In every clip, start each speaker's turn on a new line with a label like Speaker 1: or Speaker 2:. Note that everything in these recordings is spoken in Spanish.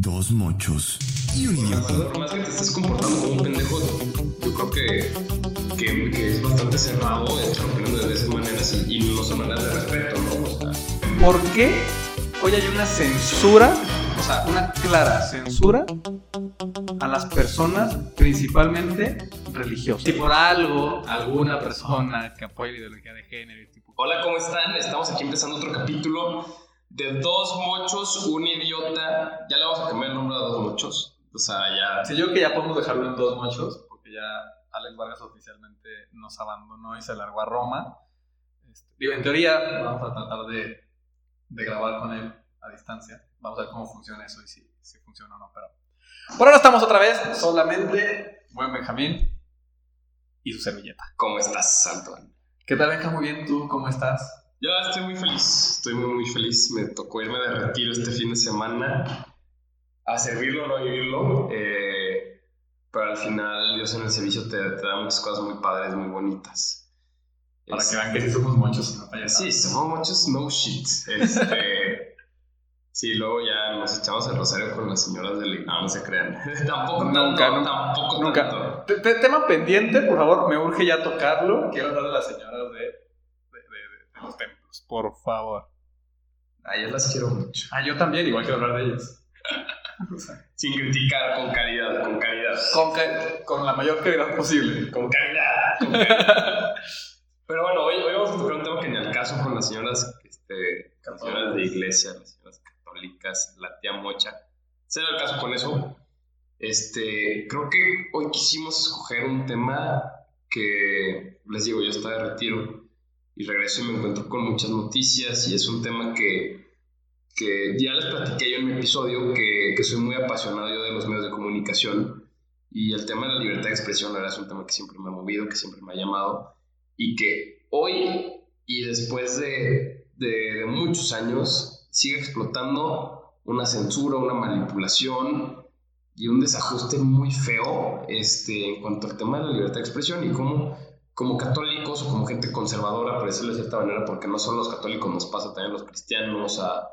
Speaker 1: dos mochos y un idiota.
Speaker 2: Por más que te estés comportando como un pendejo, yo creo que, que, que es bastante cerrado estar opinando de esas maneras y, y no son maneras de respeto, ¿no? O sea,
Speaker 3: ¿Por qué hoy hay una censura, o sea, una clara censura a las personas, principalmente religiosas? Si por algo, alguna persona que apoya la ideología de género, y tipo,
Speaker 2: Hola, ¿cómo están? Estamos aquí empezando otro capítulo de Dos Mochos, un idiota. Ya le vamos a cambiar el nombre a Dos Mochos. O sea, ya.
Speaker 3: Sí, yo creo que ya podemos dejarlo en dos mochos, porque ya Alex Vargas oficialmente nos abandonó y se largó a Roma. Este, digo, en teoría, vamos a tratar de, de grabar con él a distancia. Vamos a ver cómo funciona eso y si, si funciona o no. Pero por ahora estamos otra vez, solamente buen Benjamín y su servilleta.
Speaker 2: ¿Cómo estás, Antoine?
Speaker 3: ¿Qué tal, Benja? Muy bien, ¿tú cómo estás?
Speaker 2: Yo estoy muy feliz, estoy muy, muy feliz. Me tocó irme de retiro este fin de semana a servirlo o no vivirlo. eh, pero al final, Dios en el servicio te, te da muchas cosas muy padres, muy bonitas.
Speaker 3: Para
Speaker 2: Es-
Speaker 3: que vean que sí somos muchos no.
Speaker 2: Sí, somos muchos no shit. Este, sí, luego ya nos echamos el rosario con las señoras de la... No, no se crean. tampoco tanto,
Speaker 3: Nunca, nunca,
Speaker 2: tampoco
Speaker 3: Nunca.
Speaker 2: tanto.
Speaker 3: Tema pendiente, por favor, me urge ya tocarlo. Quiero hablar de las señoras de los templos, por favor.
Speaker 2: Ah, yo las quiero mucho.
Speaker 3: Ah, yo también, igual quiero hablar de ellas.
Speaker 2: Sin criticar, con caridad, con caridad.
Speaker 3: con, ca- con la mayor calidad posible.
Speaker 2: Con caridad, con caridad. Pero bueno, hoy, hoy vamos a tocar un tema que ni al caso con las señoras, este, las señoras de iglesia, las señoras católicas, la tía mocha. Será el caso con eso. Este, creo que hoy quisimos escoger un tema que, les digo, yo estaba de retiro y regreso y me encuentro con muchas noticias y es un tema que, que ya les platiqué yo en mi episodio que, que soy muy apasionado yo de los medios de comunicación y el tema de la libertad de expresión verdad, es un tema que siempre me ha movido, que siempre me ha llamado y que hoy y después de, de, de muchos años sigue explotando una censura, una manipulación y un desajuste muy feo este, en cuanto al tema de la libertad de expresión y cómo como católicos o como gente conservadora, por decirlo de cierta manera, porque no solo los católicos, nos pasa también los cristianos, a,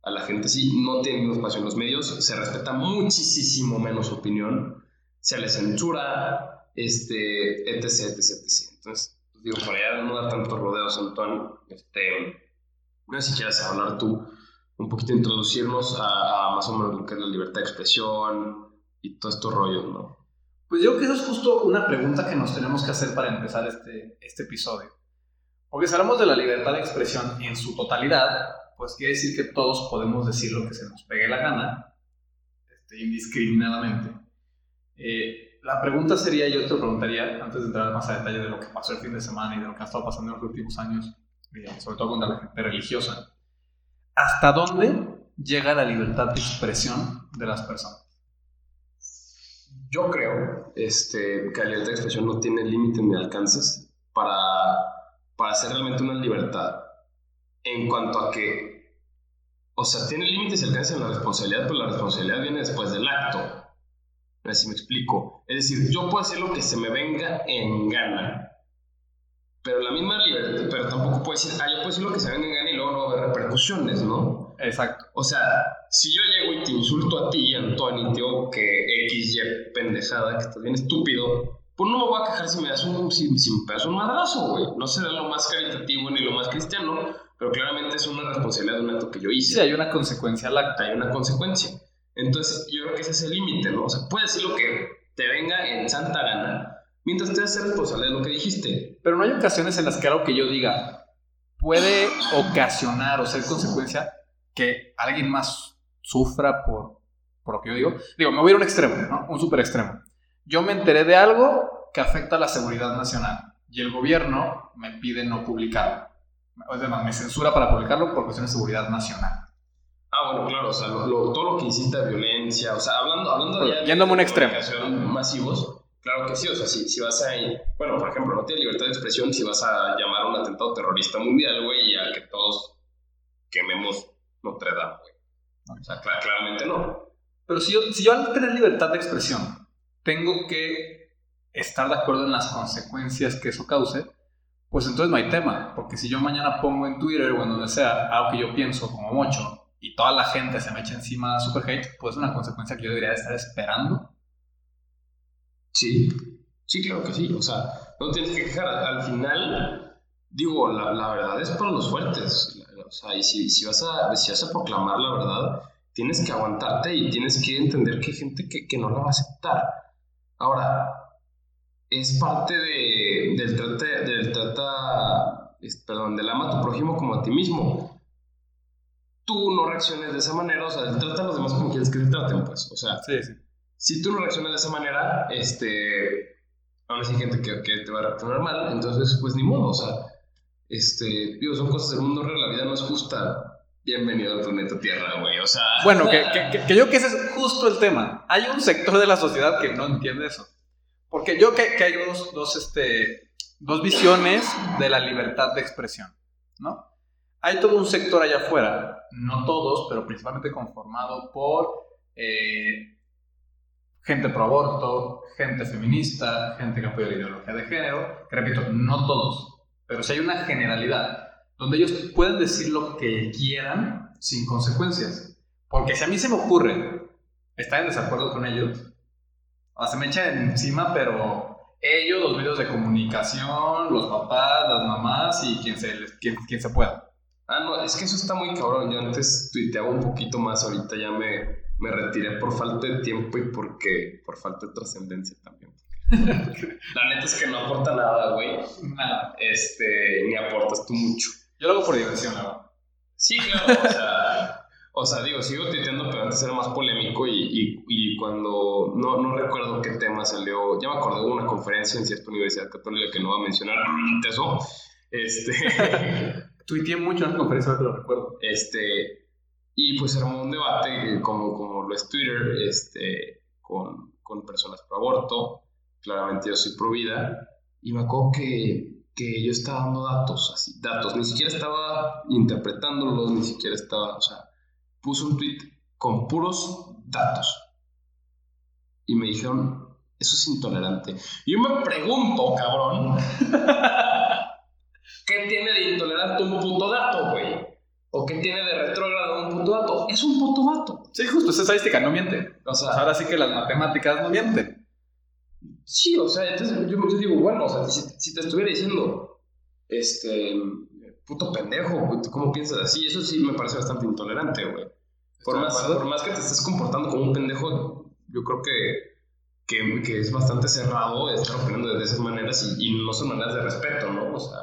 Speaker 2: a la gente sí, no tienen un espacio en los medios, se respeta muchísimo menos su opinión, se les censura, este, etc, etc, etc. Entonces, digo, para allá no da tantos rodeos, Antoine, este, no sé si quieras hablar tú, un poquito introducirnos a, a más o menos lo que es la libertad de expresión y todo estos rollos, ¿no?
Speaker 3: Pues yo creo que eso es justo una pregunta que nos tenemos que hacer para empezar este, este episodio. Porque si hablamos de la libertad de expresión en su totalidad, pues quiere decir que todos podemos decir lo que se nos pegue la gana, este, indiscriminadamente. Eh, la pregunta sería, yo te lo preguntaría, antes de entrar más a detalle de lo que pasó el fin de semana y de lo que ha estado pasando en los últimos años, sobre todo con la gente religiosa, ¿hasta dónde llega la libertad de expresión de las personas?
Speaker 2: Yo creo este, que la libertad de expresión no tiene límites ni alcances para, para hacer realmente una libertad en cuanto a que, o sea, tiene límites y alcances en la responsabilidad, pero la responsabilidad viene después del acto. A ver si me explico. Es decir, yo puedo hacer lo que se me venga en gana, pero la misma libertad, pero tampoco puedo decir, ah, yo puedo decir lo que se venga en gana y luego no haber repercusiones, ¿no?
Speaker 3: Exacto.
Speaker 2: O sea, si yo llego y te insulto a ti, Antonio, digo que X, Y, pendejada, que estás bien estúpido, pues no me voy a quejar si me das un, si, si me pegas un madrazo, güey. No será lo más caritativo ni lo más cristiano, pero claramente es una responsabilidad de un acto que yo hice.
Speaker 3: Sí, hay una consecuencia al acto.
Speaker 2: Hay una consecuencia. Entonces, yo creo que ese es el límite, ¿no? O sea, puedes decir lo que te venga en santa gana, mientras te haces responsable de lo que dijiste.
Speaker 3: Pero no hay ocasiones en las que algo que yo diga puede ocasionar o ser consecuencia que alguien más sufra por, por lo que yo digo. Digo, me voy a ir a un extremo, ¿no? Un super extremo. Yo me enteré de algo que afecta a la seguridad nacional y el gobierno me pide no publicarlo. O sea, me censura para publicarlo por cuestiones de seguridad nacional.
Speaker 2: Ah, bueno, claro, o sea, lo- lo- todo lo que incita a violencia, o sea, hablando, hablando de-
Speaker 3: Yéndome un extremo.
Speaker 2: masivos, claro que sí, o sea, si, si vas a, bueno, por ejemplo, no tienes libertad de expresión si vas a llamar a un atentado terrorista mundial, güey, y a que todos quememos Notre Dame, güey. O sea, cla- claramente no.
Speaker 3: Pero si yo, si yo al tener libertad de expresión tengo que estar de acuerdo en las consecuencias que eso cause, pues entonces no hay tema. Porque si yo mañana pongo en Twitter o en donde sea algo que yo pienso como mocho y toda la gente se me echa encima super hate, pues es una consecuencia que yo debería estar esperando.
Speaker 2: Sí, sí, claro que sí. O sea, no tienes que quejar. Al final, digo, la, la verdad es para los fuertes. O sea, y si, si, vas a, si vas a proclamar la verdad, tienes que aguantarte y tienes que entender que hay gente que, que no la va a aceptar. Ahora, es parte de, del trata, del trata, perdón, del ama a tu prójimo como a ti mismo. Tú no reacciones de esa manera, o sea, trata a los demás como quieres que te traten, pues, o sea,
Speaker 3: Sí, sí.
Speaker 2: Si tú no reaccionas de esa manera, este, aún así hay gente que, que te va a reaccionar mal, entonces, pues, ni modo, o sea, este, digo, son cosas del mundo real, la vida no es justa. Bienvenido al planeta Tierra, güey, o sea...
Speaker 3: Bueno, que, que, que, yo que ese es justo el tema. Hay un sector de la sociedad que no entiende eso. Porque yo que, que hay dos, dos, este, dos visiones de la libertad de expresión, ¿no? Hay todo un sector allá afuera, no todos, pero principalmente conformado por eh, gente pro aborto, gente feminista, gente que apoya la ideología de género, que repito, no todos, pero si hay una generalidad donde ellos pueden decir lo que quieran sin consecuencias. Porque si a mí se me ocurre estar en desacuerdo con ellos, se me echa encima, pero ellos, los medios de comunicación, los papás, las mamás y quien se, quien, quien se pueda.
Speaker 2: Ah, no, es que eso está muy cabrón. Yo antes tuiteaba un poquito más, ahorita ya me, me retiré por falta de tiempo y porque por falta de trascendencia también. La neta es que no aporta nada, güey.
Speaker 3: Nada.
Speaker 2: Este, ni aportas tú mucho.
Speaker 3: Yo lo hago por diversión, la verdad.
Speaker 2: Sí, claro, o sea, o sea, digo, sigo tuiteando, pero antes era más polémico y, y, y cuando, no, no recuerdo qué tema salió, ya me acordé de una conferencia en cierta universidad católica que no voy a mencionar, eso, este,
Speaker 3: Tuiteé mucho en la conferencia, que lo recuerdo.
Speaker 2: este, y pues armó un debate, eh, como, como lo es Twitter, este, con, con personas pro aborto, claramente yo soy pro vida, y me acuerdo que, que yo estaba dando datos, así, datos, ni siquiera estaba interpretándolos, ni siquiera estaba, o sea, puse un tweet con puros datos. Y me dijeron, eso es intolerante. Yo me pregunto, cabrón, ¿qué tiene de intolerante un puto dato, güey? ¿O qué tiene de retrógrado un puto dato? Es un puto dato.
Speaker 3: Sí, justo, es estadística, no miente.
Speaker 2: O
Speaker 3: sea, ahora sí que las matemáticas no mienten.
Speaker 2: sí, o sea, entonces yo, yo digo, bueno, o sea, si, si te estuviera diciendo, este, puto pendejo, ¿cómo piensas así? Eso sí me parece bastante intolerante, güey. Por más, por más que te estés comportando como un pendejo, yo creo que, que, que es bastante cerrado estar opinando de esas maneras y, y no son maneras de respeto, ¿no? O sea,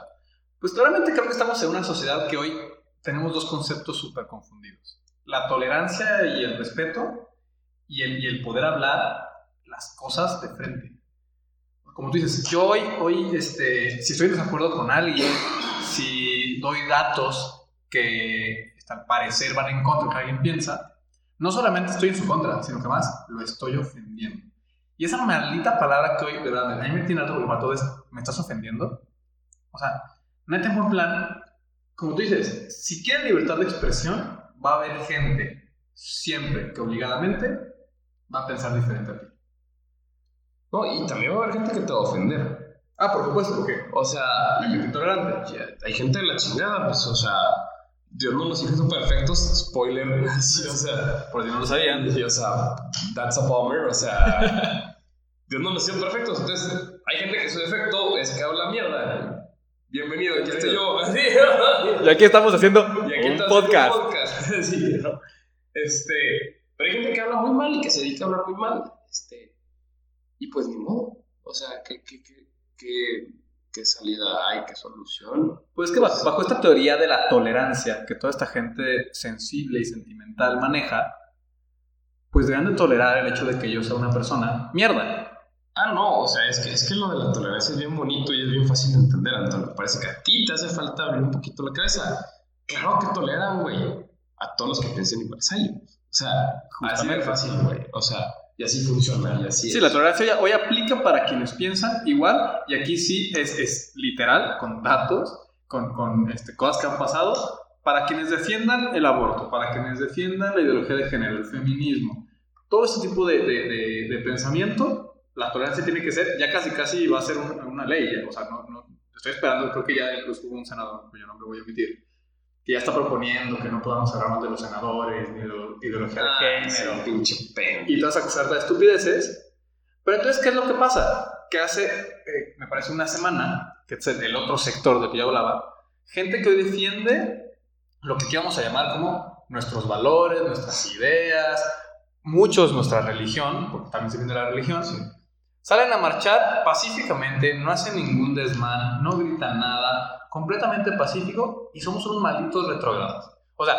Speaker 3: Pues claramente creo que estamos en una sociedad que hoy tenemos dos conceptos súper confundidos. La tolerancia y el respeto y el, y el poder hablar las cosas de frente. Como tú dices, yo hoy, hoy este, si estoy en desacuerdo con alguien, si doy datos que al parecer van en contra de lo que alguien piensa, no solamente estoy en su contra, sino que más lo estoy ofendiendo. Y esa maldita palabra que hoy, de verdad, a mí me tiene alto porque todo es, ¿me estás ofendiendo? O sea, neta en buen plan, como tú dices, si quieren libertad de expresión, va a haber gente siempre que obligadamente va a pensar diferente a ti.
Speaker 2: no, y también va a haber gente que te va a ofender.
Speaker 3: Ah, por supuesto, porque
Speaker 2: O sea,
Speaker 3: intolerante.
Speaker 2: hay gente de la chingada, pues, o sea, Dios no nos hizo perfectos, spoiler, sí, o sea,
Speaker 3: Por si no lo sabían.
Speaker 2: y, o sea, that's a bummer, o sea, Dios no nos hizo perfectos, entonces, hay gente que su defecto es que habla mierda. Bienvenido, aquí estoy yo. Así,
Speaker 3: Y aquí estamos haciendo
Speaker 2: Y aquí
Speaker 3: un podcast.
Speaker 2: haciendo un podcast. Sí, ¿no? Este, pero hay gente que habla muy mal y que se dedica a hablar muy mal. Este, y pues ni modo. O sea, ¿qué, qué, qué, qué, qué salida hay? ¿Qué solución?
Speaker 3: Pues que bajo, bajo esta teoría de la tolerancia que toda esta gente sensible y sentimental maneja, pues deben de tolerar el hecho de que yo sea una persona mierda.
Speaker 2: Ah, no, o sea, es que, es que lo de la tolerancia es bien bonito y es bien fácil de entender, Antonio. Parece que a ti te hace falta abrir un poquito la cabeza. Claro que toleran, güey, a todos los que piensen igual a ellos. O sea, así de fácil, güey. O sea, y así funciona, y así
Speaker 3: Sí,
Speaker 2: es.
Speaker 3: la tolerancia ya hoy aplica para quienes piensan igual, y aquí sí es, es literal, con datos, con, con este, cosas que han pasado, para quienes defiendan el aborto, para quienes defiendan la ideología de género, el feminismo, todo ese tipo de, de- de- de pensamiento, la tolerancia tiene que ser, ya casi casi va a ser un- una ley, ya, o sea, no, no- estoy esperando, creo que ya incluso hubo un senador, cuyo nombre voy a omitir, que ya está proponiendo que no podamos hablar de los senadores, ni de la ideología
Speaker 2: Ah,
Speaker 3: de género,
Speaker 2: pinche pen.
Speaker 3: y todas esas cosas de estupideces. Pero entonces, ¿qué es lo que pasa? Que hace, eh, me parece, una semana, que es el el otro sector del que yo hablaba, gente que hoy defiende lo que aquí vamos a llamar como nuestros valores, nuestras ideas, muchos nuestra religión, porque también se viene de la religión, salen a marchar pacíficamente, no hacen ningún desmán, no gritan nada, completamente pacífico y somos unos malditos retrógrados. O sea,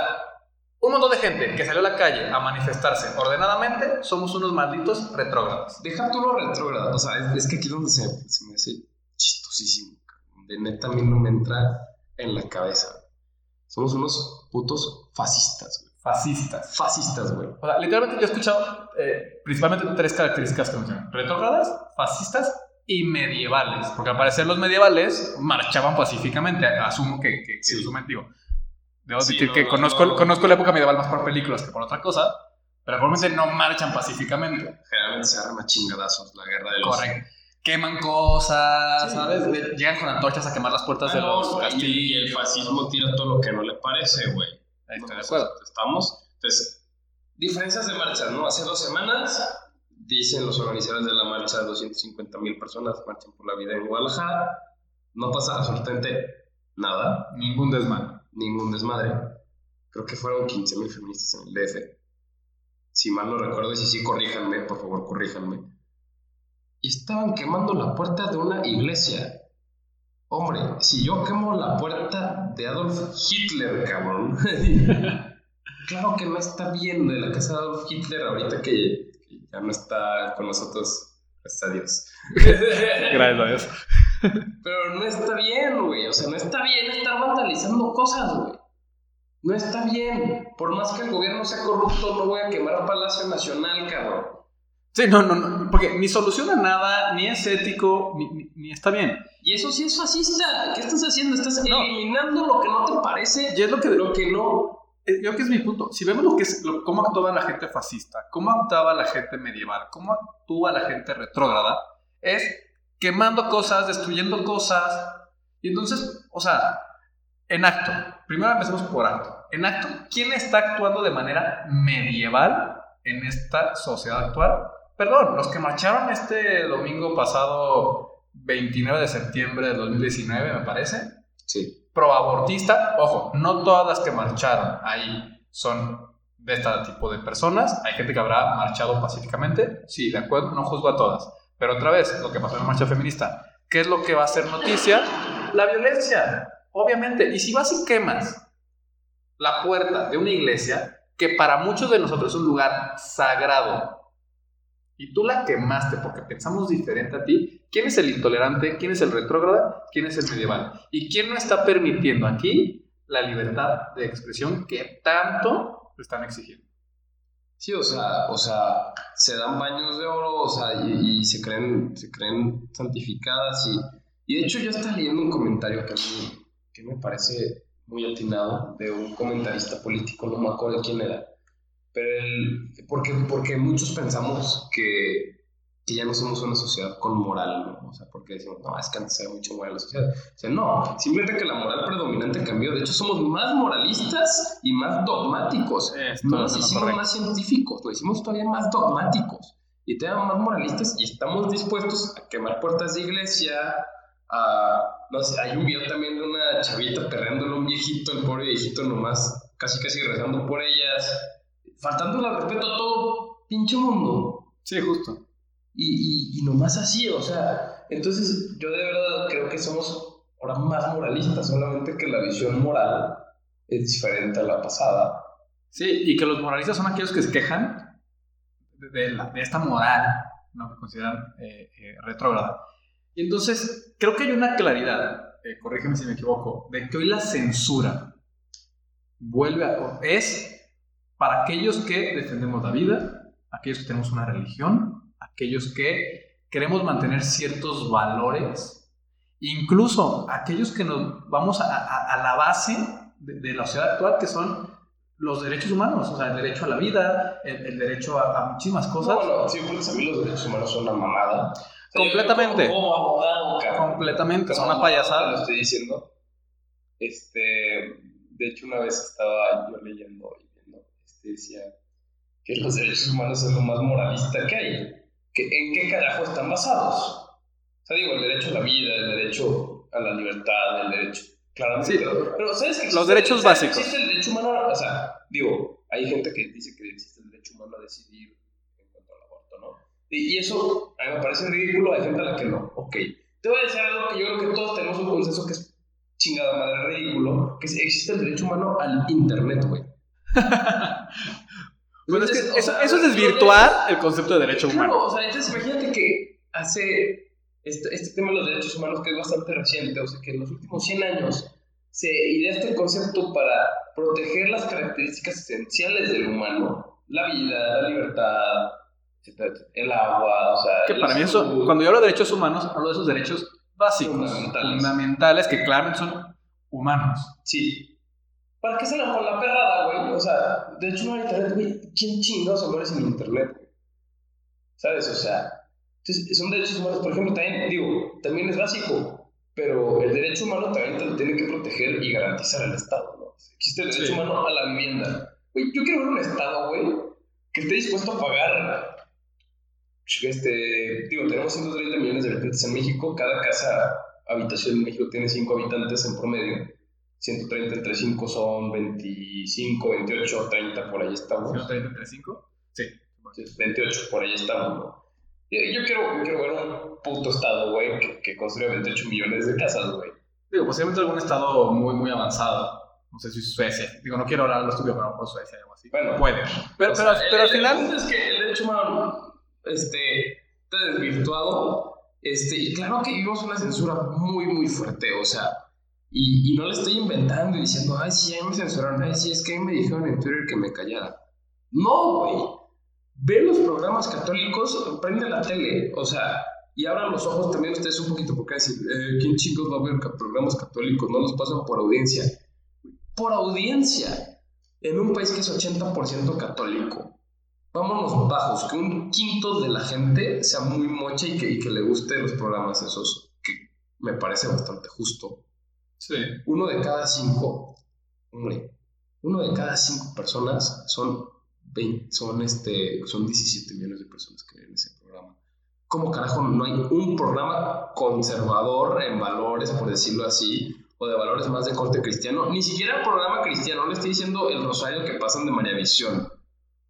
Speaker 3: un montón de gente que salió a la calle a manifestarse ordenadamente, somos unos malditos retrógrados.
Speaker 2: Deja tú lo retrógrado. O sea, es, que aquí es donde se, me hace chistosísimo. cabrón. De neta a mí no me entra en la cabeza. Somos unos putos fascistas, güey.
Speaker 3: Fascistas.
Speaker 2: Fascistas, güey.
Speaker 3: O sea, literalmente yo he escuchado eh, principalmente tres características que mencionan. Retrógradas, fascistas y medievales. Porque al parecer los medievales marchaban pacíficamente. Asumo que, que, que
Speaker 2: Sí.
Speaker 3: digo. Debo
Speaker 2: Sí, no,
Speaker 3: que
Speaker 2: no,
Speaker 3: conozco,
Speaker 2: no.
Speaker 3: conozco la época medieval más por películas que por otra cosa. Pero probablemente no marchan pacíficamente.
Speaker 2: Generalmente se agarran a chingadazos la guerra de los...
Speaker 3: Correcto. Queman cosas,
Speaker 2: Sí.
Speaker 3: ¿sabes? Le- Llegan con antorchas a quemar las puertas
Speaker 2: Ah,
Speaker 3: de
Speaker 2: no,
Speaker 3: los
Speaker 2: y,
Speaker 3: castillos.
Speaker 2: y el fascismo tira todo lo que no le parece, güey.
Speaker 3: Ahí Estoy
Speaker 2: No, sea,
Speaker 3: acuerdo.
Speaker 2: Estamos. Entonces, diferencias de marchas, ¿no? Hace dos semanas, dicen los organizadores de la marcha, 250 mil personas marchan por la vida en Guadalajara. No pasa absolutamente nada,
Speaker 3: Ningún desmán.
Speaker 2: ningún desmadre. Creo que fueron 15 mil feministas en el DF. Si mal no recuerdo, y si sí, corríjanme, por favor, corríjanme. Y estaban quemando la puerta de una iglesia. Hombre, si yo quemo la puerta de Adolf Hitler, cabrón. claro que no está bien de la casa de Adolf Hitler ahorita que, que ya no está con nosotros. Gracias a Dios.
Speaker 3: Gracias a Dios.
Speaker 2: Pero no está bien, güey. O sea, no está bien estar vandalizando cosas, güey. No está bien. Por más que el gobierno sea corrupto, no voy a quemar Palacio Nacional, cabrón.
Speaker 3: Sí, no, no, no, porque ni soluciona nada, ni es ético, ni, ni- ni está bien.
Speaker 2: Y eso sí es fascista. ¿Qué estás haciendo? Estás
Speaker 3: No.
Speaker 2: eliminando lo que no te parece,
Speaker 3: Y es lo que,
Speaker 2: lo que no.
Speaker 3: eh, yo creo que es mi punto. Si vemos lo que es, lo- cómo actuaba la gente fascista, cómo actuaba la gente medieval, cómo actúa la gente retrógrada, es quemando cosas, destruyendo cosas. Y entonces, o sea, en acto, primero empecemos por acto. En acto, ¿quién está actuando de manera medieval en esta sociedad actual? Perdón, los que marcharon este domingo pasado, 29 de septiembre del 2019, me parece,
Speaker 2: Sí.
Speaker 3: proabortista, ojo, no todas las que marcharon ahí son de este tipo de personas. Hay gente que habrá marchado pacíficamente, sí, de acuerdo, no juzgo a todas. Pero otra vez, lo que pasó en la marcha feminista, ¿qué es lo que va a ser noticia? La violencia, obviamente. Y si vas y quemas la puerta de una iglesia, que para muchos de nosotros es un lugar sagrado, y tú la quemaste porque pensamos diferente a ti, ¿quién es el intolerante? ¿Quién es el retrógrada? ¿Quién es el medieval? ¿Y quién no está permitiendo aquí la libertad de expresión que tanto están exigiendo?
Speaker 2: Sí, o sea, o sea, se dan baños de oro, o sea, y, y se creen, se creen santificadas y, y de hecho yo estaba leyendo un comentario que a mí, que me parece muy atinado de un comentarista político, no me acuerdo quién era, pero el, porque, porque muchos pensamos que, que ya no somos una sociedad con moral, ¿no? O sea, porque decimos, no, es que antes había mucho moral en la sociedad. O sea, no, simplemente que la moral predominante cambió. De hecho, somos más moralistas y más dogmáticos.
Speaker 3: Esto
Speaker 2: No
Speaker 3: es
Speaker 2: nos
Speaker 3: lo
Speaker 2: hicimos
Speaker 3: correcto.
Speaker 2: más científicos, nos hicimos todavía más dogmáticos y todavía más moralistas y estamos dispuestos a quemar puertas de iglesia, a, no sé, hay un video también de una chavita perreándole a un viejito, el pobre viejito nomás, casi casi rezando por ellas, faltándole al respeto a todo pinche mundo.
Speaker 3: Sí, justo.
Speaker 2: Y, y, y nomás así, o sea, entonces yo de verdad creo que somos ahora más moralistas, solamente que la visión moral es diferente a la pasada.
Speaker 3: Sí, y que los moralistas son aquellos que se quejan de, la- de esta moral, ¿no? que consideran eh, eh, retrógrada. Y entonces, creo que hay una claridad, eh, corrígeme si me equivoco, de que hoy la censura vuelve a... es para aquellos que defendemos la vida, aquellos que tenemos una religión, aquellos que queremos mantener ciertos valores, incluso aquellos que nos vamos a, a- a la base de, de la sociedad actual, que son los derechos humanos, o sea, el derecho a la vida, el, el derecho a, a muchísimas cosas.
Speaker 2: No, no, sí, porque a mí los derechos humanos son una mamada.
Speaker 3: Completamente.
Speaker 2: Como, abogado, cabrón.
Speaker 3: Completamente, son
Speaker 2: Como
Speaker 3: una
Speaker 2: Te lo
Speaker 3: payasada.
Speaker 2: estoy diciendo. Este. de hecho, una vez estaba yo leyendo este, decía que los derechos humanos es lo más moralista que hay. Que, ¿En qué carajo están basados? O sea, digo, el derecho a la vida, el derecho a la libertad, el derecho. Claramente.
Speaker 3: Sí,
Speaker 2: pero, ¿sabes que
Speaker 3: los derechos
Speaker 2: sea,
Speaker 3: básicos.
Speaker 2: Existe el derecho humano, o sea, digo, hay gente que dice que existe el derecho humano a decidir en cuanto al aborto, ¿no? Y, y eso a mí me parece ridículo, hay gente a la que no. Ok. Te voy a decir algo que yo creo que todos tenemos un consenso que es chingada madre ridículo, que es- existe el derecho humano al internet, güey.
Speaker 3: Bueno, es que
Speaker 2: Entonces, o
Speaker 3: eso, es desvirtuar el concepto de derecho
Speaker 2: Claro,
Speaker 3: humano.
Speaker 2: o sea, entonces imagínate que hace este, este tema de los derechos humanos que es bastante reciente, o sea, que en los últimos 100 años se idea este concepto para proteger las características esenciales del humano, la vida, la libertad, el agua, o sea...
Speaker 3: Que para mí eso, cuando yo hablo de derechos humanos, hablo de esos derechos básicos,
Speaker 2: Fundamentales.
Speaker 3: fundamentales, que claramente son humanos.
Speaker 2: Sí. ¿Para qué salgan con la perrada, güey? O sea, de hecho no hay internet, güey. ¿Quién chingados se muere sin internet, güey? ¿Sabes? O sea, entonces, son derechos humanos, por ejemplo, también, digo, también es básico, pero el derecho humano también te lo tiene que proteger y garantizar el Estado, ¿no? Existe el derecho
Speaker 3: Sí.
Speaker 2: humano a la vivienda. Güey, yo quiero ver un Estado, güey, que esté dispuesto a pagar, este, digo, tenemos 130 millones de habitantes en México, cada casa, habitación en México tiene 5 habitantes en promedio. 130 entre 5 son 25, 28, 30, por ahí estamos.
Speaker 3: entre 5? Sí.
Speaker 2: Sí, 28, por ahí estamos, ¿no? Yo quiero, yo quiero ver un puto estado, güey, que, que construya 28 millones de casas, güey.
Speaker 3: Digo, posiblemente algún estado muy, muy avanzado. No sé si Suecia. Digo, no quiero hablar de lo estúpido, pero por Suecia algo así.
Speaker 2: Bueno.
Speaker 3: puede. Pero, pero,
Speaker 2: sea,
Speaker 3: pero al
Speaker 2: el- El
Speaker 3: final.
Speaker 2: punto es que el derecho humano este, está desvirtuado. Este, y claro que vivimos una censura muy, muy fuerte. O sea, y, no le estoy inventando y diciendo, ay, sí, a mí me censuraron. Ay, sí, es que a mí me dijeron en Twitter que me callara. No, güey. Ve los programas católicos, prende la tele. O sea, y abran los ojos también ustedes un poquito, porque decir, eh, ¿quién chicos va a ver programas católicos? No los pasan por audiencia. Por audiencia en un país que es 80% católico. Vámonos bajos, que un quinto de la gente sea muy mocha y que, y que le guste los programas esos, que me parece bastante justo.
Speaker 3: Sí.
Speaker 2: Uno de cada cinco, hombre, uno de cada cinco personas son, 20 son, este, son 17 millones de personas que ven ese programa. ¿Cómo carajo no hay un programa conservador en valores, por decirlo así, o de valores más de corte cristiano? Ni siquiera el programa cristiano, no le estoy diciendo el rosario que pasan de María Visión.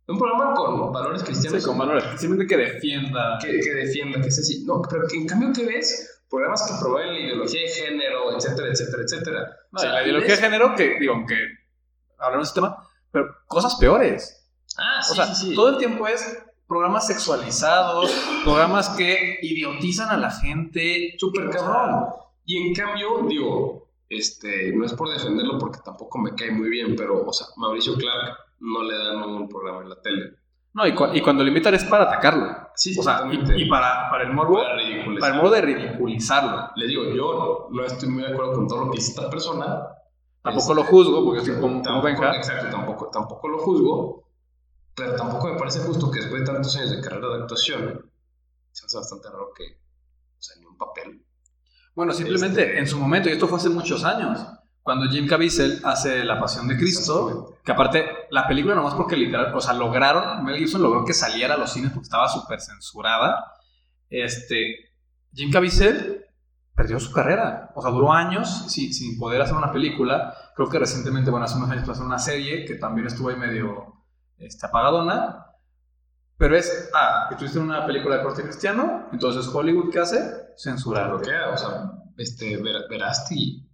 Speaker 2: Un programa con valores cristianos
Speaker 3: Sí, con valores. Simplemente que defienda.
Speaker 2: que, que defienda, que es así. No, pero que en cambio, ¿qué ves? Programas que promueven la ideología de género, etcétera, etcétera, etcétera.
Speaker 3: No,
Speaker 2: O sea,
Speaker 3: y la ideología de género, que digo, aunque hablamos de ese tema, pero cosas peores.
Speaker 2: Ah, sí,
Speaker 3: o sea,
Speaker 2: sí, sí.
Speaker 3: todo el tiempo es programas sexualizados, programas que idiotizan a la gente.
Speaker 2: Súper cabrón. Y en cambio, digo, este, no es por defenderlo porque tampoco me cae muy bien, pero, o sea, Mauricio Clark no le dan un programa en la tele.
Speaker 3: No, y, cu- y cuando lo invitan es para atacarlo.
Speaker 2: Sí,
Speaker 3: O sea, y, y para, para el morbo,
Speaker 2: Para
Speaker 3: para el morbo de ridiculizarlo.
Speaker 2: Le digo, yo no estoy muy de acuerdo con todo lo que dice esta persona.
Speaker 3: Tampoco
Speaker 2: Este,
Speaker 3: lo juzgo, porque como, como
Speaker 2: Tampoco,
Speaker 3: Benja.
Speaker 2: exacto, tampoco, tampoco lo juzgo, pero tampoco me parece justo que después de tantos años de carrera de actuación, se hace bastante raro que, o sea, ni un papel.
Speaker 3: Bueno, simplemente
Speaker 2: Este-
Speaker 3: en su momento, y esto fue hace muchos años, cuando Jim Caviezel hace La Pasión de Cristo, que aparte la película nomás porque literal, o sea, lograron, Mel Gibson logró que saliera a los cines porque estaba súper censurada. Este, Jim Caviezel perdió su carrera, o sea, duró años sin, sin poder hacer una película. Creo que recientemente, bueno, hace unos años pasó una serie que también estuvo ahí medio este, apagadona. Pero es, ah, que tuviste una película de corte cristiano, entonces Hollywood, ¿qué hace? Censurar.
Speaker 2: Bloquea, o sea, este, Ver- Verasti,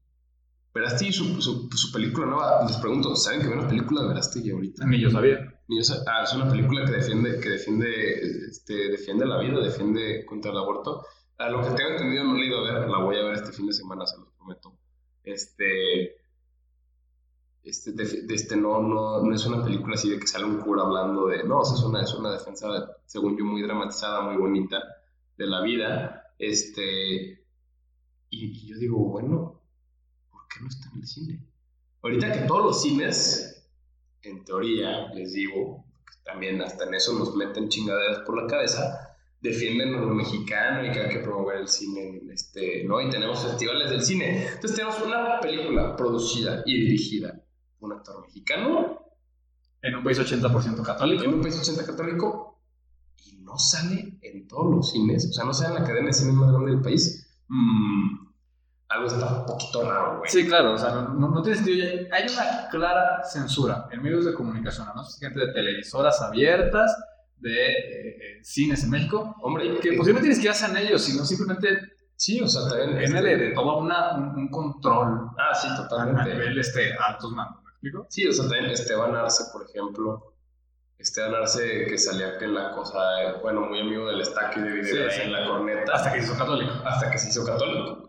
Speaker 2: Verasti, su, su, su película nueva, les pregunto, ¿saben que ve una película de Verasti ahorita?
Speaker 3: Ni yo sabía.
Speaker 2: Ni yo sé- ah, es una película que defiende, que defiende, este, defiende la vida, defiende contra el aborto. A lo que tengo entendido no la he ido a ver, la voy a ver este fin de semana, se los prometo. Este, este, de, de este no, no, no es una película así de que sale un cura hablando de, no, o sea, es una, es una defensa, según yo, muy dramatizada, muy bonita de la vida. Este, y, y yo digo, bueno, ¿por qué no está en el cine? Ahorita que todos los cines, en teoría, les digo, también hasta en eso nos meten chingaderas por la cabeza, defienden a lo mexicano y que hay que promover el cine, este, ¿no? Y tenemos festivales del cine. Entonces tenemos una película producida y dirigida un actor mexicano
Speaker 3: En un país 80% católico.
Speaker 2: en un país 80 católico y no sale en todos los cines, o sea, no sale en la cadena de cine más grande del país. Mm, algo está un poquito raro, güey.
Speaker 3: Sí, claro, o sea, no, no, tiene sentido. Ya- Hay una clara censura en medios de comunicación, no gente de televisoras abiertas, de eh, eh, cines en México,
Speaker 2: Hombre,
Speaker 3: que
Speaker 2: eh,
Speaker 3: posiblemente ni siquiera sean ellos, sino simplemente
Speaker 2: Sí, o sea, también.
Speaker 3: viene de, de todo una, un, un control
Speaker 2: Ah, sí,
Speaker 3: a, a
Speaker 2: totalmente.
Speaker 3: nivel este, altos mandos, ¿me explico?
Speaker 2: Sí, o sea, también Esteban Arce, por ejemplo. Esteban Arce que salía en la cosa, eh, bueno, muy amigo del estaque de video
Speaker 3: Sí, sí.
Speaker 2: en la corneta.
Speaker 3: Hasta que se hizo católico.
Speaker 2: hasta que se hizo católico.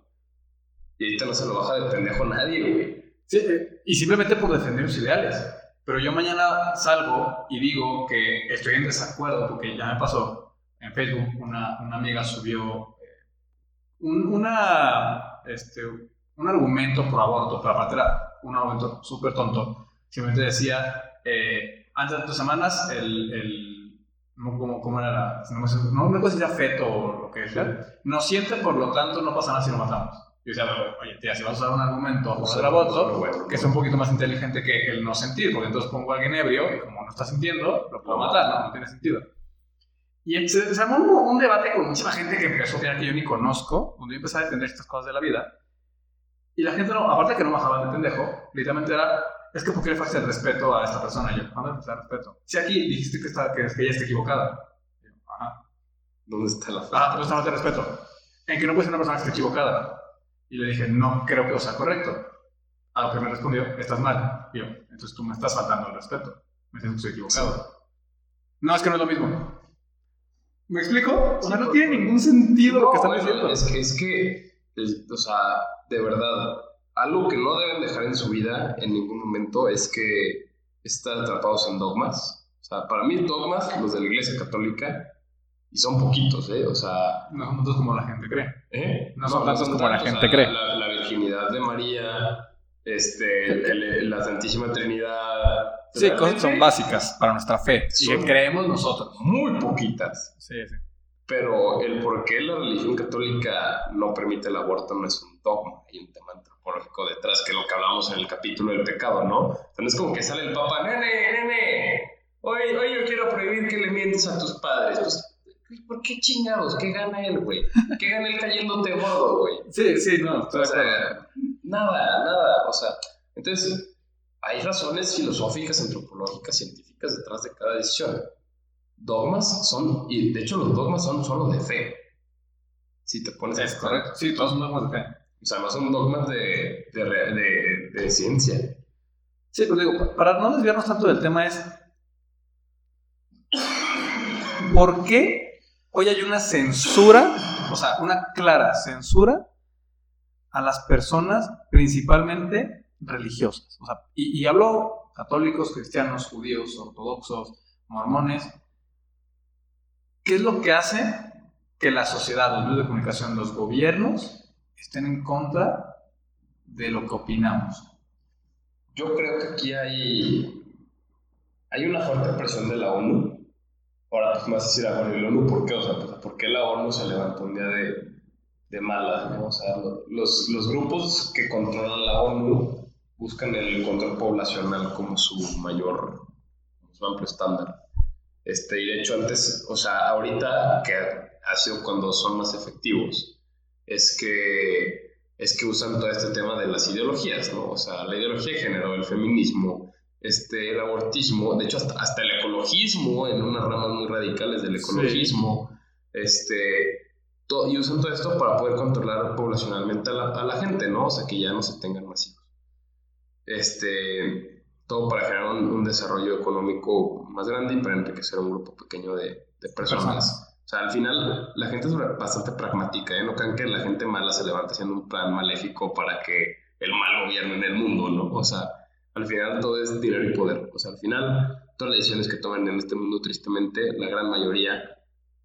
Speaker 2: Y ahorita no se lo baja de pendejo nadie, güey.
Speaker 3: Sí, y simplemente por defender sus ideales. Pero yo mañana salgo y digo que estoy en desacuerdo porque ya me pasó en Facebook, una, una amiga subió eh, un, una, este, un argumento por aborto, pero aparte era un argumento súper tonto. Simplemente decía, eh, antes de dos semanas, el... el no, ¿cómo, ¿Cómo era la...? No, no me acuerdo si era feto o lo que sea. Nos siente, por lo tanto, no pasa nada si lo matamos. Y yo decía, oye, tía, si vas a usar un argumento a favor aborto,
Speaker 2: bueno,
Speaker 3: que es un poquito más inteligente que el no sentir, porque entonces pongo a alguien ebrio y como no está sintiendo, lo puedo matar, no, no tiene sentido. Y se, se armó un, un debate con mucha gente que empezó a que yo ni conozco, donde yo empecé a defender estas cosas de la vida. Y la gente, no, aparte de que no bajaban de pendejo, literalmente era, es que ¿por qué le falta el respeto a esta persona? Y yo, ¿cuándo le falta el respeto? Si aquí dijiste que, está, que, que ella está equivocada. Y yo, Ajá.
Speaker 2: ¿Dónde está la
Speaker 3: Ah, no está falta de respeto. En que no puede ser una persona que esté equivocada. Y le dije, no creo que sea correcto. A lo que me respondió, estás mal. Y yo, entonces tú me estás faltando el respeto. Me siento que estoy equivocado. No, es que no es lo mismo. ¿Me explico? O sea, no tiene ningún sentido lo que están diciendo.
Speaker 2: Es que, es que, el- o sea, de verdad, algo que no deben dejar en su vida en ningún momento es que estar atrapados en dogmas. O sea, para mí dogmas, los de la Iglesia Católica, y son poquitos, ¿eh? O sea,
Speaker 3: No son tantos como la gente cree.
Speaker 2: ¿eh?
Speaker 3: No son tantos como la gente
Speaker 2: o sea,
Speaker 3: cree.
Speaker 2: La, la virginidad de María, este, el- el- la Santísima Trinidad.
Speaker 3: Sí, cosas son básicas para nuestra fe. Y que creemos nosotros.
Speaker 2: Muy poquitas.
Speaker 3: Sí, sí.
Speaker 2: Pero el por qué la religión católica no permite el aborto no es un dogma, hay un tema antropológico detrás, que es lo que hablamos en el capítulo del pecado, ¿no? O sea, no es como que sale el papa, nene, nene, hoy, hoy yo quiero prohibir que le mientes a tus padres. Pues, ¿por qué chingados? ¿Qué gana él, güey? ¿Qué gana él cayéndote gordo, güey?
Speaker 3: Sí, sí, no,
Speaker 2: O sea, nada, nada, o sea, entonces hay razones filosóficas, antropológicas, científicas detrás de cada decisión. Dogmas son, y de hecho los dogmas son solo de fe. Si te pones a
Speaker 3: Es correcto. Sí, todos son dogmas de fe.
Speaker 2: O sea, no son dogmas de, de, de- de ciencia.
Speaker 3: Sí, pero digo, pa- para no desviarnos tanto del tema es... ¿Por qué hoy hay una censura, o sea, una clara censura a las personas principalmente religiosas? O sea, y, y hablo católicos, cristianos, judíos, ortodoxos, mormones. ¿Qué es lo que hace que la sociedad, los medios de comunicación, los gobiernos estén en contra de lo que opinamos?
Speaker 2: Yo creo que aquí hay, hay una fuerte presión de la ONU. Ahora a decir, ah, bueno, ¿y ONU por qué? O sea, pues, ¿por qué la ONU se levantó un día de, de malas? ¿no? O sea, lo- los, los grupos que controlan la ONU buscan el control poblacional como su mayor, su amplio estándar. Este, y de hecho antes, o sea, ahorita que ha sido cuando son más efectivos, es que es que usan todo este tema de las ideologías, ¿no? O sea, la ideología de género, el feminismo, este, el abortismo, de hecho hasta, hasta el ecologismo, en unas ramas muy radicales del ecologismo, este, to- y usan todo esto para poder controlar poblacionalmente a la, a la gente, ¿no? O sea, que ya no se tengan más hijos. Este, todo para generar un, un desarrollo económico más grande y para enriquecer a un grupo pequeño de, de personas.
Speaker 3: Personas.
Speaker 2: O sea, al final la gente es bastante pragmática, ¿eh? No crean que la gente mala se levanta haciendo un plan maléfico para que el mal gobierne en el mundo, ¿no? O sea, al final todo es dinero y poder. O sea, al final todas las decisiones que toman en este mundo, tristemente, la gran mayoría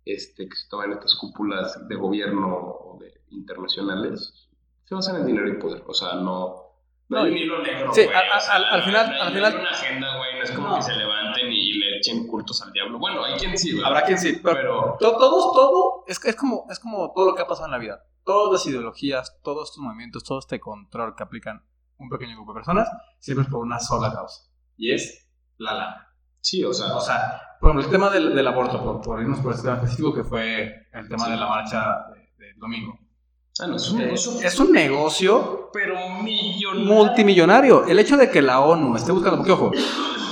Speaker 2: este, que se toman en estas cúpulas de gobierno o de internacionales, se basan en dinero y poder. O sea, no... No,
Speaker 3: No,
Speaker 2: hay hilo negro,
Speaker 3: sí,
Speaker 2: güey,
Speaker 3: a-
Speaker 2: o sea,
Speaker 3: al- al
Speaker 2: no-
Speaker 3: final-
Speaker 2: no hay-
Speaker 3: al
Speaker 2: no
Speaker 3: final-
Speaker 2: hay una agenda, güey, no es como
Speaker 3: No.
Speaker 2: que se levanten y le echen cultos al diablo. Bueno, hay quien sí, güey.
Speaker 3: Habrá quien sí, pero,
Speaker 2: Pero
Speaker 3: to- todos, todo, es, es, como, es como todo lo que ha pasado en la vida. Todas las ideologías, todos estos movimientos, todo este control que aplican un pequeño grupo de personas, siempre es por una sola causa. Y es la lana.
Speaker 2: Sí, o sea.
Speaker 3: O sea, por ejemplo, el tema del, del aborto, por, por, irnos por este tema específico, que fue el tema
Speaker 2: Sí.
Speaker 3: de la marcha de- del domingo.
Speaker 2: ah, no, es un negocio.
Speaker 3: es un negocio
Speaker 2: pero millonario.
Speaker 3: multimillonario. El hecho de que la ONU esté buscando, porque ojo,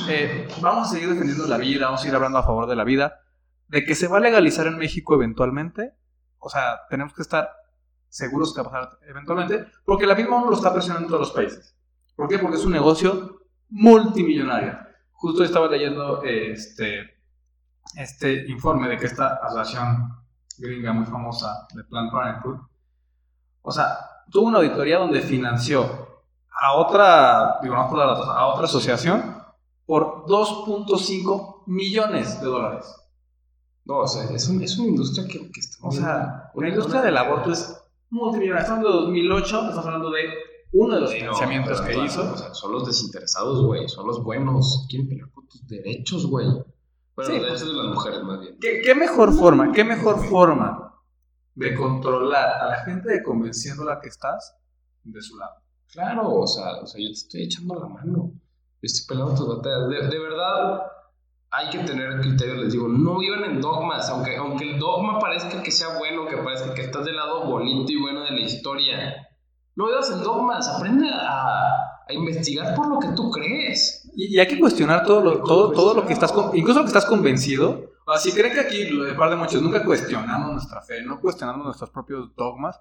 Speaker 3: eh, vamos a seguir defendiendo la vida, vamos a seguir hablando a favor de la vida, de que se va a legalizar en México eventualmente, o sea, tenemos que estar seguros que va a pasar eventualmente, porque la misma ONU lo está presionando en todos los países. ¿Por qué? Porque es un negocio multimillonario. Justo estaba leyendo este, este informe de que esta asociación gringa muy famosa de Planned Parenthood, o sea, tuvo una auditoría donde financió a otra, digo, no por a otra asociación por 2.5 millones de dólares.
Speaker 2: No, o sea, es, un- es una industria que, que está.
Speaker 3: O sea, la industria del aborto es multimillonaria. Estamos hablando de 2008, estamos hablando de uno de los
Speaker 2: no,
Speaker 3: financiamientos
Speaker 2: pero,
Speaker 3: que
Speaker 2: o
Speaker 3: hizo.
Speaker 2: sea, son los desinteresados, güey. Son los buenos. Quieren pelear por tus derechos, güey. Bueno,
Speaker 3: Sí.
Speaker 2: los derechos de las mujeres, más bien.
Speaker 3: ¿Qué, qué mejor forma, qué mejor forma de controlar a la gente de convenciéndola que estás de su lado?
Speaker 2: Claro, o sea, o sea, yo te estoy echando la mano. Yo estoy peleando tus batallas. De, de verdad, hay que tener criterio. Les digo, no vivan en dogmas. Aunque, aunque el dogma parezca que sea bueno, que parezca que estás del lado bonito y bueno de la historia. No vivas en dogmas. Aprende a, a investigar por lo que tú crees.
Speaker 3: Y, y hay que cuestionar todo lo, todo, todo lo que estás, incluso lo que estás convencido. O si creen que aquí, lo de par de muchos, nunca cuestionamos nuestra fe, no cuestionamos nuestros propios dogmas,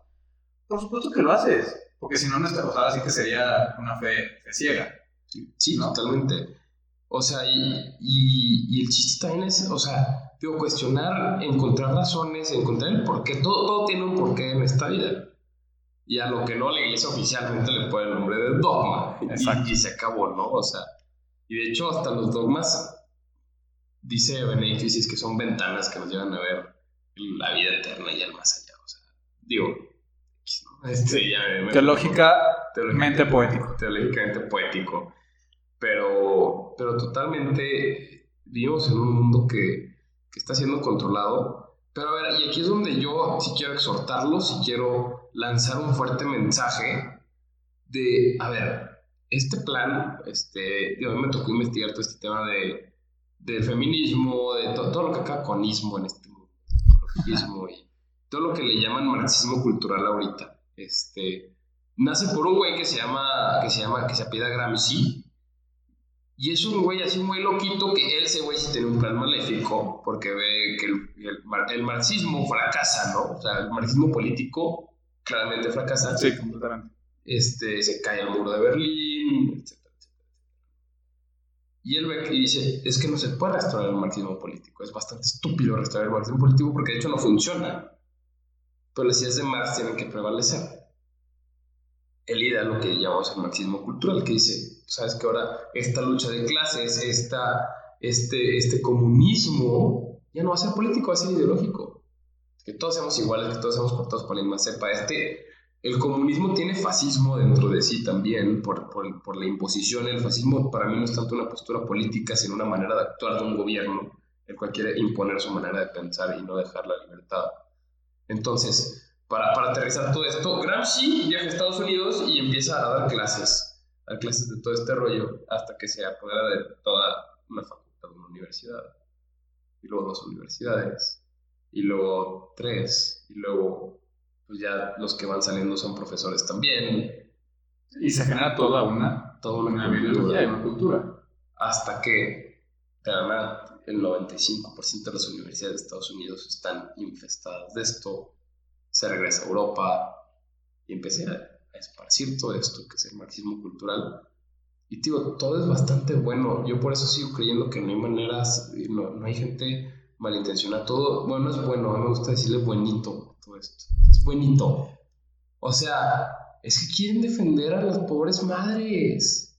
Speaker 3: por supuesto que lo haces. Porque si no, nuestra, o sea, sí que sería una fe, fe ciega.
Speaker 2: Sí,
Speaker 3: ¿No?
Speaker 2: totalmente. O sea, y, y, y el chiste también es, o sea, digo, cuestionar, encontrar razones, encontrar el porqué. Todo, todo tiene un porqué en esta vida. Y a lo que no, la iglesia oficialmente le pone el nombre de dogma. Y- se acabó, ¿no? O sea, y de hecho, hasta los dogmas, dice Benedictis, que son ventanas que nos llevan a ver la vida eterna y el más allá. O sea, digo, este, ya me- me-
Speaker 3: Teológica,
Speaker 2: teológicamente
Speaker 3: mente poético.
Speaker 2: teológicamente poético. Pero, pero totalmente vivimos en un mundo que, que está siendo controlado. Pero a ver, y aquí es donde yo sí quiero exhortarlos, sí quiero lanzar un fuerte mensaje de, a ver, este plan, este, a mí me tocó investigar todo este tema de, del feminismo, de to- todo lo que acaba con ismo en este mundo, y todo lo que le llaman marxismo cultural ahorita. Este, nace por un güey que se llama, que se llama, que se apellida Gramsci. Y es un güey así, un güey loquito, que él, ese güey sí tiene un plan maléfico, porque ve que el, el el marxismo fracasa, ¿no? O sea, el marxismo político claramente fracasa.
Speaker 3: Sí, completamente.
Speaker 2: Este, se cae el muro de Berlín, etcétera. Y él ve que dice, es que no se puede restaurar el marxismo político, es bastante estúpido restaurar el marxismo político porque de hecho no funciona. Pero las ideas de Marx tienen que prevalecer. Él idea lo que llamamos el marxismo cultural, que dice, sabes que ahora esta lucha de clases, esta, este, este comunismo, ya no va a ser político, va a ser ideológico. Que todos seamos iguales, que todos seamos cortados por la misma cepa. Este, el comunismo tiene fascismo dentro de sí también, por, por, por la imposición. El fascismo para mí no es tanto una postura política, sino una manera de actuar de un gobierno, el cual quiere imponer su manera de pensar y no dejar la libertad. Entonces, para, para aterrizar todo esto, Gramsci viaja a Estados Unidos y empieza a dar clases, a clases de todo este rollo, hasta que se apodera de toda una facultad, una universidad, y luego dos universidades, y luego tres, y luego pues ya los que van saliendo son profesores también,
Speaker 3: Y se genera toda una,
Speaker 2: toda una,
Speaker 3: una ideología y
Speaker 2: cultura,
Speaker 3: una cultura.
Speaker 2: hasta que de la nada, el 95% de las universidades de Estados Unidos están infestadas de esto, se regresa a Europa y empecé esparcir todo esto que es el marxismo cultural. Y digo, todo es bastante bueno. Yo por eso sigo creyendo que no hay maneras, no, no hay gente malintencionada. Todo, bueno, es bueno, a mí me gusta decirle buenito todo esto. Es buenito. O sea, es que quieren defender a las pobres madres.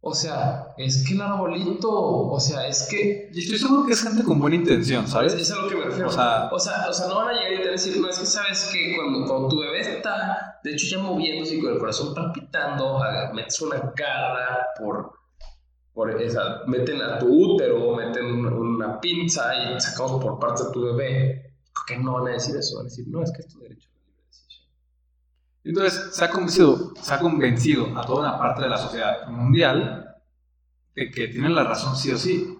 Speaker 2: O sea, es que el arbolito, o sea, es que
Speaker 3: Y estoy seguro que es gente con buena intención,
Speaker 2: es,
Speaker 3: ¿sabes?
Speaker 2: es a lo que me refiero.
Speaker 3: O sea-
Speaker 2: o sea, o sea, no van a llegar y te van a decir, no, es que sabes que cuando, cuando tu bebé está, de hecho, ya moviéndose y con el corazón palpitando, metes una garra por, por esa, meten a tu útero, meten una, pinza y sacamos por partes a tu bebé. ¿Por qué no van a decir eso? Van a decir, no, es que es tu derecho.
Speaker 3: Entonces se ha convencido, se ha convencido a toda una parte de la sociedad mundial de que tienen la razón sí o sí.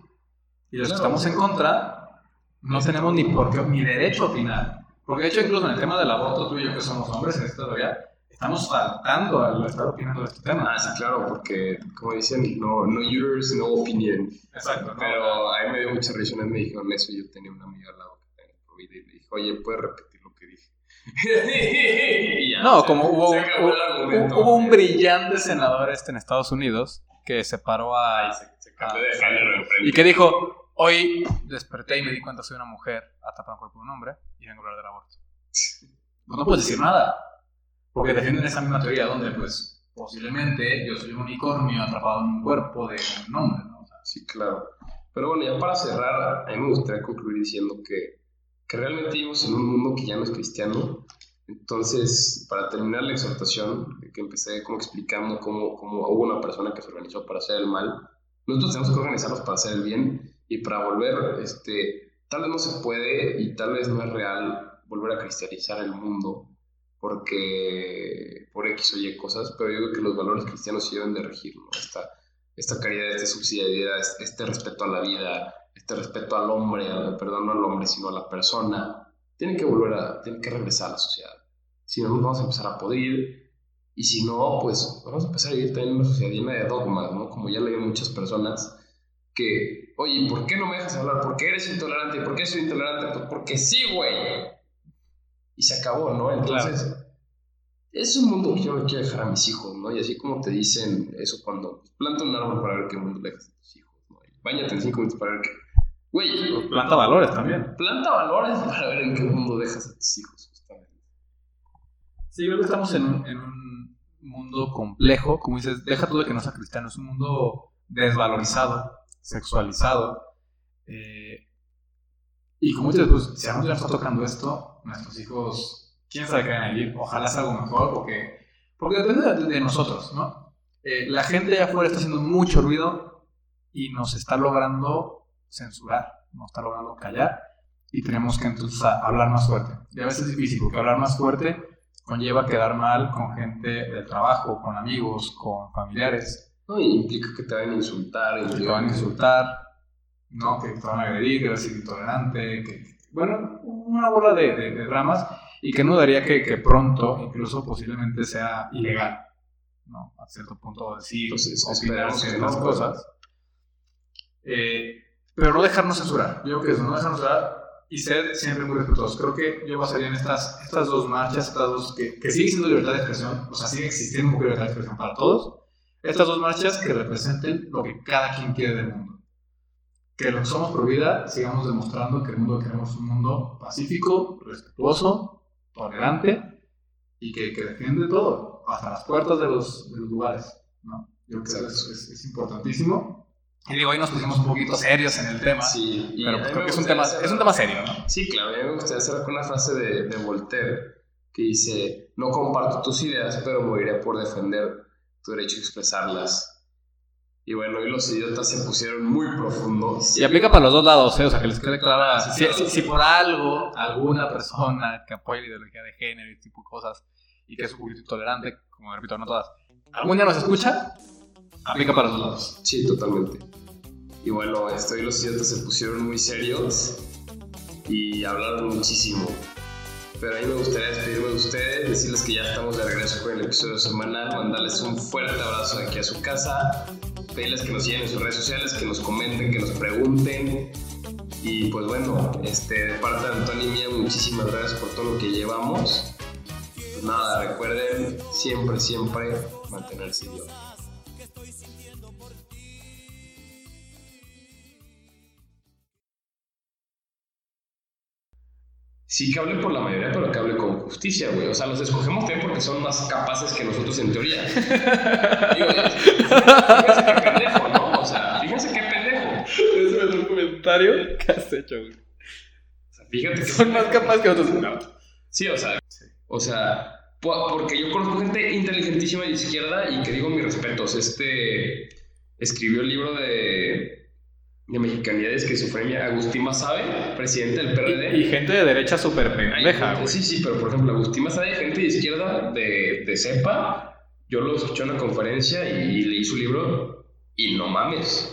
Speaker 3: Y los que estamos en contra no tenemos ni por qué, ni derecho a opinar. Porque de hecho incluso en el tema del aborto, tú y yo que somos hombres en esta todavía, estamos faltando al estar opinando de este tema.
Speaker 2: Ah, sí, claro, porque como dicen, no, no uterus, no opinion.
Speaker 3: Exacto. ¿no?
Speaker 2: Pero a mí me dio mucha risa, una vez me dijeron eso y yo tenía una amiga al lado que tenía COVID y me dijo, oye, ¿puedes repetir lo que dije? Y ya,
Speaker 3: No,
Speaker 2: o sea,
Speaker 3: como hubo,
Speaker 2: el
Speaker 3: un brillante senador este en Estados Unidos que se paró a...
Speaker 2: Ay, se, se cambió de género enfrente.
Speaker 3: Y que dijo, hoy desperté y me di cuenta que soy una mujer atrapada por un hombre y vengo a hablar del aborto. Pues no puedes decir nada, porque defienden esa misma teoría donde, pues, posiblemente yo soy un unicornio atrapado en un cuerpo de un hombre, ¿no? O sea,
Speaker 2: Sí, claro. Pero bueno, ya para cerrar, a mí me gustaría concluir diciendo que, que realmente vivimos en un mundo que ya no es cristiano. Entonces, para terminar la exhortación, que empecé como explicando cómo, cómo hubo una persona que se organizó para hacer el mal, nosotros tenemos que organizarnos para hacer el bien y para volver, este, tal vez no se puede y tal vez no es real volver a cristianizar el mundo porque por X o Y cosas, pero yo creo que los valores cristianos sí deben de regir, ¿no? Esta, esta caridad, esta subsidiariedad, este respeto a la vida, este respeto al hombre, perdón, no al hombre, sino a la persona, tiene que volver a, tiene que regresar a la sociedad. Si no, nos vamos a empezar a podrir, y si no, pues vamos a empezar a vivir también en una sociedad llena de dogmas, ¿no? Como ya leí muchas personas que, oye, ¿por qué no me dejas hablar? ¿Por qué eres intolerante? ¿Y por qué soy intolerante? Pues porque sí, güey. Y se acabó, ¿no? Entonces, es un mundo que yo no quiero dejar a mis hijos, ¿no? Y así como te dicen eso cuando pues, planta un árbol para ver qué mundo le dejas a tus hijos, ¿no? Y Báñate en cinco minutos para ver qué... Güey,
Speaker 3: planta valores también.
Speaker 2: planta valores para ver en qué mundo dejas a tus hijos, justamente.
Speaker 3: Sí, creo que estamos en un, en un mundo complejo, como dices, deja tú de que no sea cristiano, es un mundo desvalorizado, sexualizado. eh, y como dices, pues si a nosotros nos está tocando esto, nuestros hijos, quién sabe qué van a vivir, ojalá sea algo mejor, porque, porque depende de, de nosotros, ¿no? Eh, la gente allá afuera está haciendo mucho ruido y nos está logrando censurar, nos está logrando callar y tenemos que entonces hablar más fuerte. Y a veces es difícil, porque hablar más fuerte conlleva quedar mal con gente del trabajo, con amigos, con familiares,
Speaker 2: No, y implica que te van a insultar,
Speaker 3: que te van a insultar, ¿no? que te van a agredir, que vas a ser intolerante, que, bueno, una bola de, de- de dramas y que no daría que, que pronto, incluso posiblemente sea ilegal, ¿no? A cierto punto decir,
Speaker 2: Entonces,
Speaker 3: opinar ciertas
Speaker 2: no.
Speaker 3: cosas. Eh, pero no dejarnos censurar, yo creo que eso, no dejarnos censurar y ser siempre muy respetuosos. Creo que yo basaría en estas, estas dos marchas, estas dos que, que sigue siendo libertad de expresión, o sea, sigue existiendo libertad de expresión para todos, estas dos marchas que representen lo que cada quien quiere del mundo. Que lo que somos por vida sigamos demostrando que el mundo que queremos un mundo pacífico, respetuoso, tolerante y que, que defiende todo, hasta las puertas de los, de los lugares. ¿no? Yo creo que eso es, es- es importantísimo. Y digo, hoy nos pusimos un poquito serios en el tema,
Speaker 2: Sí, y
Speaker 3: pero
Speaker 2: a
Speaker 3: pues creo que es un, tema,
Speaker 2: hacer-
Speaker 3: es un tema serio, ¿no?
Speaker 2: Sí, claro, a mí me gustaría cerrar con una frase de, de Voltaire que dice, no comparto tus ideas, pero moriré por defender tu derecho a expresarlas. Y bueno, hoy los idiotas se pusieron muy profundos.
Speaker 3: Y aplica para los dos lados, ¿eh? o sea, que les quede clara. Si, si- si por algo alguna persona que apoya la ideología de género y tipo de cosas y que es un poquito intolerante, como repito, no todas, algún día nos escucha, aplica para los dos lados.
Speaker 2: Sí, totalmente. Y bueno, este, hoy los se pusieron muy serios y hablaron muchísimo. Pero a mí me gustaría despedirme de ustedes, decirles que ya estamos de regreso con el episodio semanal, mandarles un fuerte abrazo aquí a su casa, pedirles que nos sigan en sus redes sociales, que nos comenten, que nos pregunten. Y pues bueno, este, de parte de Antonio y mía, muchísimas gracias por todo lo que llevamos. Pues nada, recuerden siempre, siempre mantenerse idiotas. Sí que hable por la mayoría, pero que hable con justicia, güey. O sea, los escogemos también porque son más capaces que nosotros en teoría. Digo, fíjense qué pendejo, ¿no? O sea, fíjense qué pendejo.
Speaker 3: Es el mejor comentario que has hecho, güey.
Speaker 2: O sea, fíjate que
Speaker 3: Son más capaces que otros. No.
Speaker 2: Sí, o sea, o sea, po- porque yo conozco gente inteligentísima de izquierda y que digo mis respetos. Este escribió el libro de de mexicanidad y esquizofrenia. Agustín Masabe, presidente del PRD.
Speaker 3: Y, y gente de derecha súper pendeja, güey.
Speaker 2: Sí, sí, pero por ejemplo, Agustín Masabe, gente de izquierda de, de cepa. Yo lo escuché en una conferencia y leí su libro y no mames.